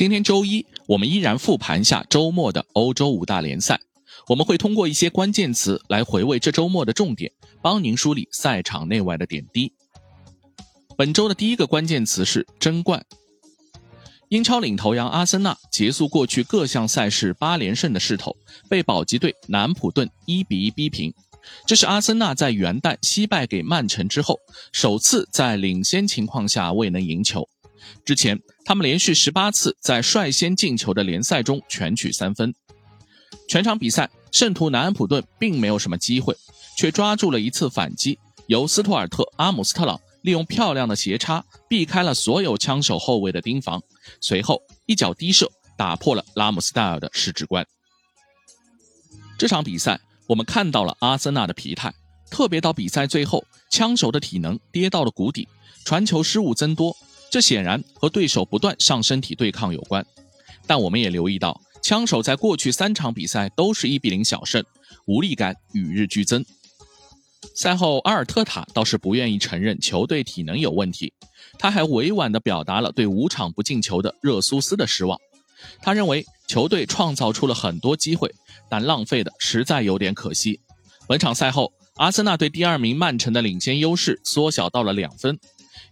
今天周一，我们依然复盘下周末的欧洲五大联赛。我们会通过一些关键词来回味这周末的重点，帮您梳理赛场内外的点滴。本周的第一个关键词是争冠。英超领头羊阿森纳结束过去各项赛事八连胜的势头，被保级队南普顿一比一逼平。这是阿森纳在元旦惜败给曼城之后，首次在领先情况下未能赢球。之前，他们连续十八次在率先进球的联赛中全取三分。全场比赛，圣徒南安普顿并没有什么机会，却抓住了一次反击，由斯图尔特·阿姆斯特朗利用漂亮的斜插避开了所有枪手后卫的盯防，随后一脚低射打破了拉姆斯戴尔的失职关。这场比赛，我们看到了阿森纳的疲态，特别到比赛最后，枪手的体能跌到了谷底，传球失误增多。这显然和对手不断上身体对抗有关，但我们也留意到，枪手在过去三场比赛都是一比零小胜，无力感与日俱增。赛后，阿尔特塔倒是不愿意承认球队体能有问题，他还委婉地表达了对五场不进球的热苏斯的失望。他认为球队创造出了很多机会，但浪费的实在有点可惜。本场赛后，阿森纳对第二名曼城的领先优势缩小到了两分。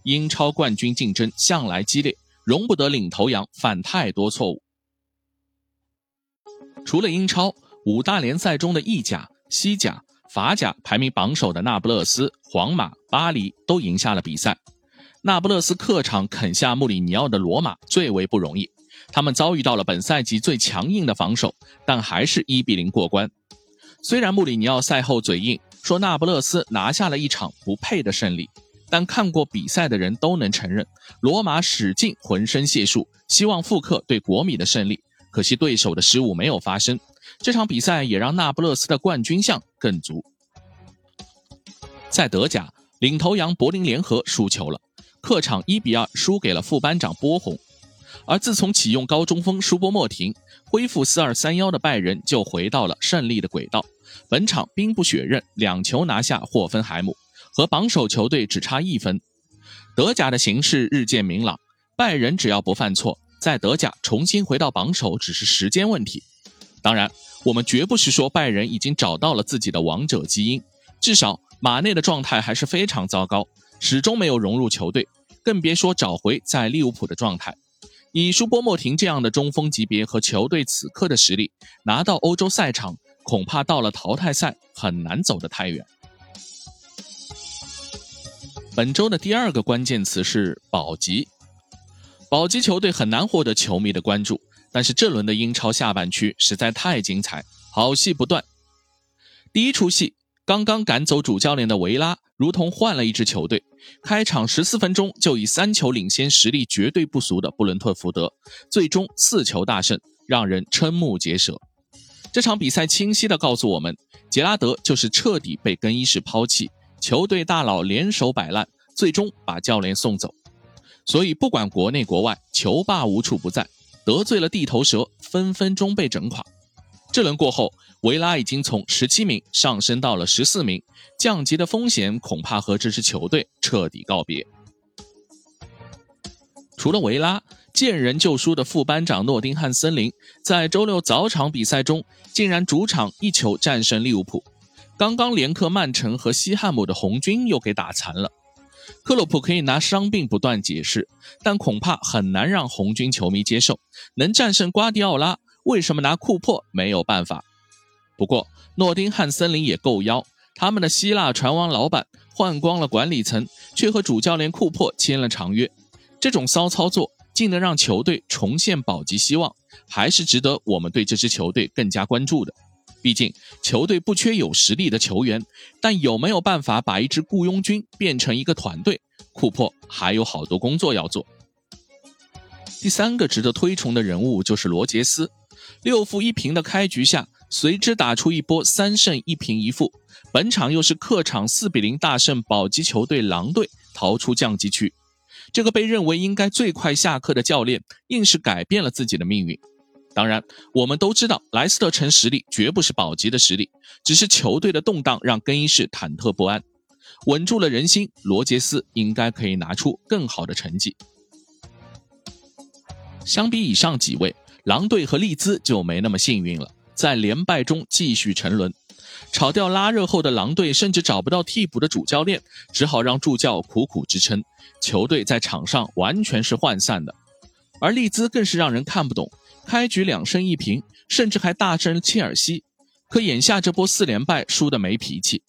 英超冠军竞争向来激烈，容不得领头羊犯太多错误。除了英超，五大联赛中的意甲、西甲、法甲排名榜首的那不勒斯、皇马、巴黎都赢下了比赛。那不勒斯客场啃下穆里尼奥的罗马最为不容易，他们遭遇到了本赛季最强硬的防守，但还是一比零过关。虽然穆里尼奥赛后嘴硬，说那不勒斯拿下了一场不配的胜利。但看过比赛的人都能承认，罗马使尽浑身解数，希望复刻对国米的胜利，可惜对手的失误没有发生。这场比赛也让那不勒斯的冠军相更足。在德甲，领头羊柏林联合输球了，客场一比二输给了副班长波鸿。而自从启用高中锋舒波莫廷，恢复四二三幺的拜仁就回到了胜利的轨道。本场兵不血刃，两球拿下霍芬海姆。和榜首球队只差一分，德甲的形势日渐明朗。拜仁只要不犯错，在德甲重新回到榜首只是时间问题。当然，我们绝不是说拜仁已经找到了自己的王者基因，至少马内的状态还是非常糟糕，始终没有融入球队，更别说找回在利物浦的状态。以舒波莫廷这样的中锋级别和球队此刻的实力，拿到欧洲赛场，恐怕到了淘汰赛很难走得太远。本周的第二个关键词是保级。保级球队很难获得球迷的关注，但是这轮的英超下半区实在太精彩，好戏不断。第一出戏，刚刚赶走主教练的维拉，如同换了一支球队。开场十四分钟就以三球领先实力绝对不俗的布伦特福德，最终四球大胜，让人瞠目结舌。这场比赛清晰地告诉我们，杰拉德就是彻底被更衣室抛弃。球队大佬联手摆烂，最终把教练送走。所以不管国内国外，球霸无处不在，得罪了地头蛇，分分钟被整垮。这轮过后，维拉已经从十七名上升到了十四名，降级的风险恐怕和这支球队彻底告别。除了维拉，见人就输的副班长诺丁汉森林，在周六早场比赛中竟然主场一球战胜利物浦。刚刚连克曼城和西汉姆的红军又给打残了，克洛普可以拿伤病不断解释，但恐怕很难让红军球迷接受。能战胜瓜迪奥拉，为什么拿库珀没有办法？不过诺丁汉森林也够妖，他们的希腊船王老板换光了管理层，却和主教练库珀签了长约，这种骚操作竟能让球队重现保级希望，还是值得我们对这支球队更加关注的。毕竟球队不缺有实力的球员，但有没有办法把一支雇佣军变成一个团队？库珀还有好多工作要做。第三个值得推崇的人物就是罗杰斯，六负一平的开局下，随之打出一波三胜一平一负，本场又是客场四比零大胜保级球队狼队，逃出降级区。这个被认为应该最快下课的教练，硬是改变了自己的命运。当然，我们都知道莱斯特城实力绝不是保级的实力，只是球队的动荡让更衣室忐忑不安，稳住了人心。罗杰斯应该可以拿出更好的成绩。相比以上几位，狼队和利兹就没那么幸运了，在连败中继续沉沦。炒掉拉热后的狼队甚至找不到替补的主教练，只好让助教苦苦支撑。球队在场上完全是涣散的，而利兹更是让人看不懂。开局两胜一平，甚至还大胜切尔西，可眼下这波四连败输得没脾气。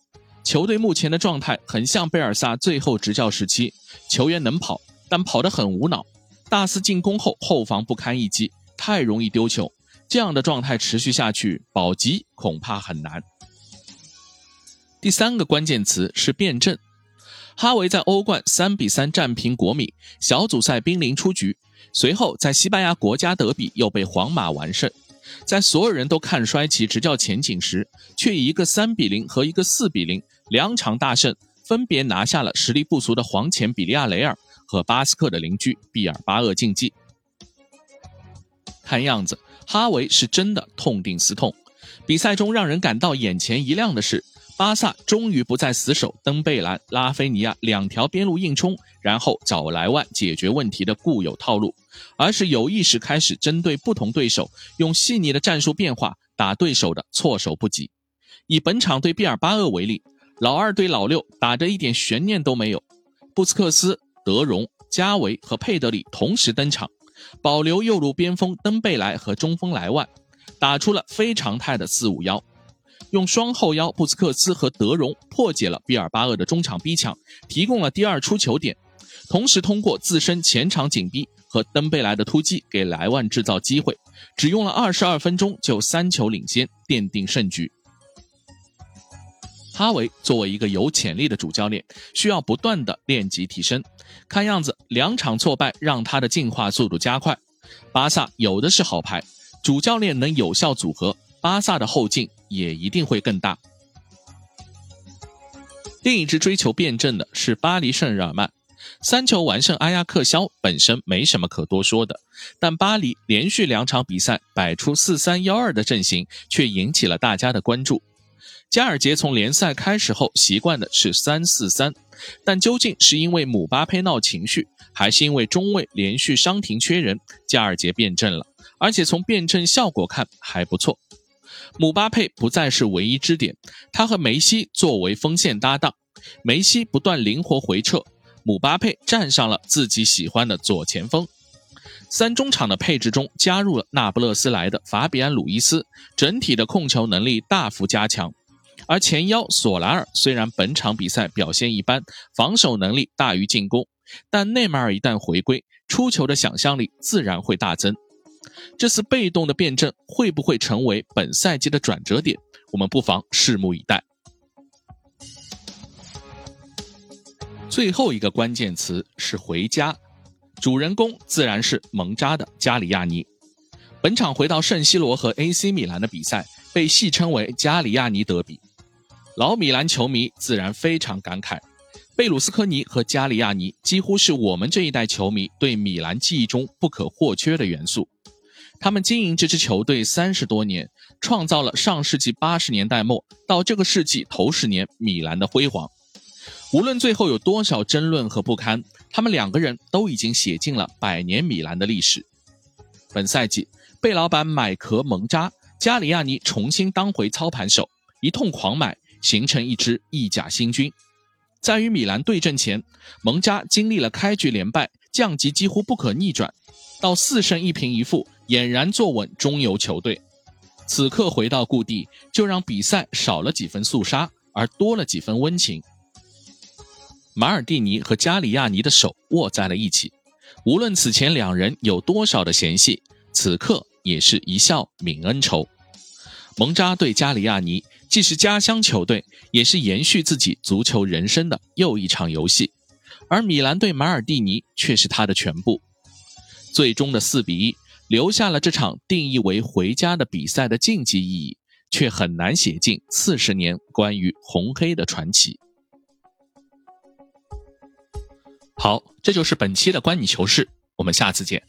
球队目前的状态很像贝尔萨最后执教时期，球员能跑，但跑得很无脑。大肆进攻后，后防不堪一击，太容易丢球。这样的状态持续下去，保级恐怕很难。第三个关键词是辩证。哈维在欧冠三比三战平国米，小组赛濒临出局。随后在西班牙国家德比又被皇马完胜。在所有人都看衰其执教前景时，却以一个三比零和一个四比零两场大胜，分别拿下了实力不俗的黄潜比利亚雷尔和巴斯克的邻居毕尔巴鄂竞技。看样子，哈维是真的痛定思痛。比赛中让人感到眼前一亮的是。巴萨终于不再死守登贝莱、拉菲尼亚两条边路硬冲，然后找莱万解决问题的固有套路，而是有意识开始针对不同对手，用细腻的战术变化打对手的措手不及。以本场对毕尔巴鄂为例，老二对老六打得一点悬念都没有，布斯克斯、德容、加维和佩德里同时登场，保留右路边锋登贝莱和中锋莱万，打出了非常态的四五幺。用双后腰布斯克斯和德容破解了毕尔巴鄂的中场逼抢，提供了第二出球点，同时通过自身前场紧逼和登贝莱的突击给莱万制造机会，只用了二十二分钟就三球领先，奠定胜局。哈维作为一个有潜力的主教练，需要不断的练级提升。看样子两场挫败让他的进化速度加快。巴萨有的是好牌，主教练能有效组合。巴萨的后劲也一定会更大。另一支追求辩证的是巴黎圣日耳曼，三球完胜阿亚克肖本身没什么可多说的，但巴黎连续两场比赛摆出四三幺二的阵型，却引起了大家的关注。加尔杰从联赛开始后习惯的是三四三，但究竟是因为姆巴佩闹情绪，还是因为中卫连续伤停缺人，加尔杰变阵了，而且从辩证效果看还不错。姆巴佩不再是唯一支点，他和梅西作为锋线搭档，梅西不断灵活回撤，姆巴佩站上了自己喜欢的左前锋。三中场的配置中加入了那不勒斯来的法比安·鲁伊斯，整体的控球能力大幅加强。而前腰索莱尔虽然本场比赛表现一般，防守能力大于进攻，但内马尔一旦回归，出球的想象力自然会大增。这次被动的辩证会不会成为本赛季的转折点？我们不妨拭目以待。最后一个关键词是回家，主人公自然是蒙扎的加里亚尼。本场回到圣西罗和 AC 米兰的比赛被戏称为加里亚尼德比，老米兰球迷自然非常感慨。贝鲁斯科尼和加里亚尼几乎是我们这一代球迷对米兰记忆中不可或缺的元素。他们经营这支球队三十多年，创造了上世纪八十年代末到这个世纪头十年米兰的辉煌。无论最后有多少争论和不堪，他们两个人都已经写进了百年米兰的历史。本赛季，贝老板买壳蒙扎，加里亚尼重新当回操盘手，一通狂买，形成一支意甲新军。在与米兰对阵前，蒙扎经历了开局连败、降级几乎不可逆转，到四胜一平一负。俨然坐稳中游球队，此刻回到故地，就让比赛少了几分肃杀，而多了几分温情。马尔蒂尼和加里亚尼的手握在了一起，无论此前两人有多少的嫌隙，此刻也是一笑泯恩仇。蒙扎对加里亚尼既是家乡球队，也是延续自己足球人生的又一场游戏，而米兰对马尔蒂尼却是他的全部。最终的四比一。留下了这场定义为回家的比赛的竞技意义，却很难写进四十年关于红黑的传奇。好，这就是本期的观你球事，我们下次见。